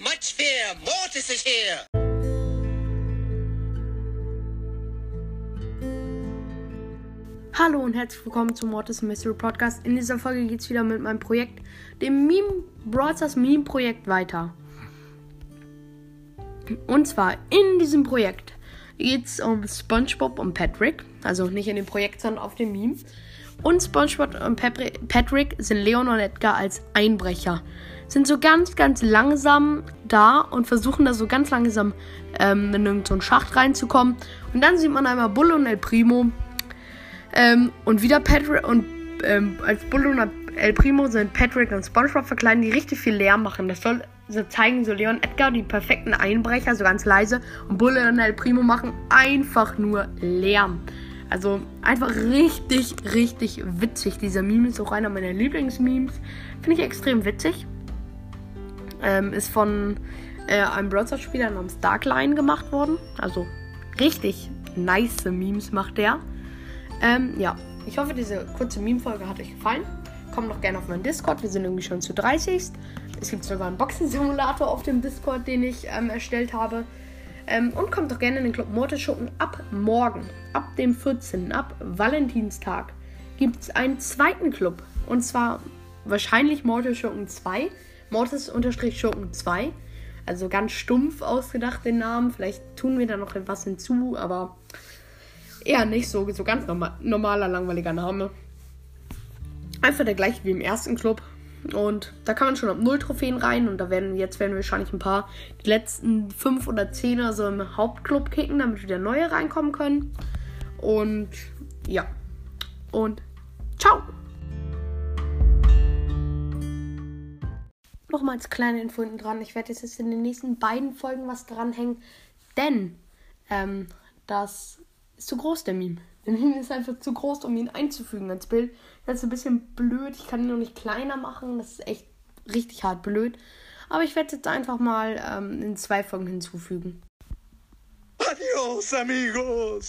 much fear. Mortis is here. Hallo und herzlich willkommen zum Mortis Mystery Podcast. In dieser Folge geht es wieder mit meinem Projekt, dem Meme Broadstars Meme Projekt weiter. Und zwar in diesem Projekt geht es um SpongeBob und Patrick. Also nicht in dem Projekt, sondern auf dem Meme. Und SpongeBob und Patrick sind Leon und Edgar als Einbrecher. Sind so ganz, ganz langsam da und versuchen da so ganz langsam ähm, in irgendeinen so Schacht reinzukommen. Und dann sieht man einmal Bulle und El Primo. Ähm, und wieder Patrick und ähm, als Bulle und El Primo sind Patrick und SpongeBob verkleiden, die richtig viel Lärm machen. Das soll so zeigen so Leon Edgar die perfekten Einbrecher, so ganz leise. Und Bulle und El Primo machen einfach nur Lärm. Also einfach richtig, richtig witzig. Dieser Meme ist auch einer meiner Lieblingsmemes. Finde ich extrem witzig. Ähm, ist von äh, einem Browser-Spieler namens Darkline gemacht worden. Also richtig nice Memes macht der. Ähm, ja, ich hoffe, diese kurze Meme-Folge hat euch gefallen. Kommt doch gerne auf meinen Discord. Wir sind irgendwie schon zu 30. Es gibt sogar einen Boxen-Simulator auf dem Discord, den ich ähm, erstellt habe. Ähm, und kommt doch gerne in den Club Mortis Schuppen. Ab morgen, ab dem 14., ab Valentinstag, gibt es einen zweiten Club. Und zwar wahrscheinlich Mortis Schurken 2. Mortis-Schurken 2. Also ganz stumpf ausgedacht den Namen. Vielleicht tun wir da noch etwas hinzu, aber eher nicht so. So ganz normal, normaler, langweiliger Name. Einfach der gleiche wie im ersten Club. Und da kann man schon ab 0 Trophäen rein. Und da werden jetzt werden wir wahrscheinlich ein paar die letzten 5 oder 10er so im Hauptclub kicken, damit wieder neue reinkommen können. Und ja. Und ciao! Nochmal als kleine Info hinten dran. Ich werde jetzt in den nächsten beiden Folgen was dranhängen. Denn ähm, das ist zu groß, der Meme. Der Meme ist einfach zu groß, um ihn einzufügen als Bild. Das ist ein bisschen blöd. Ich kann ihn noch nicht kleiner machen. Das ist echt richtig hart blöd. Aber ich werde es jetzt einfach mal ähm, in zwei Folgen hinzufügen. Adios, amigos.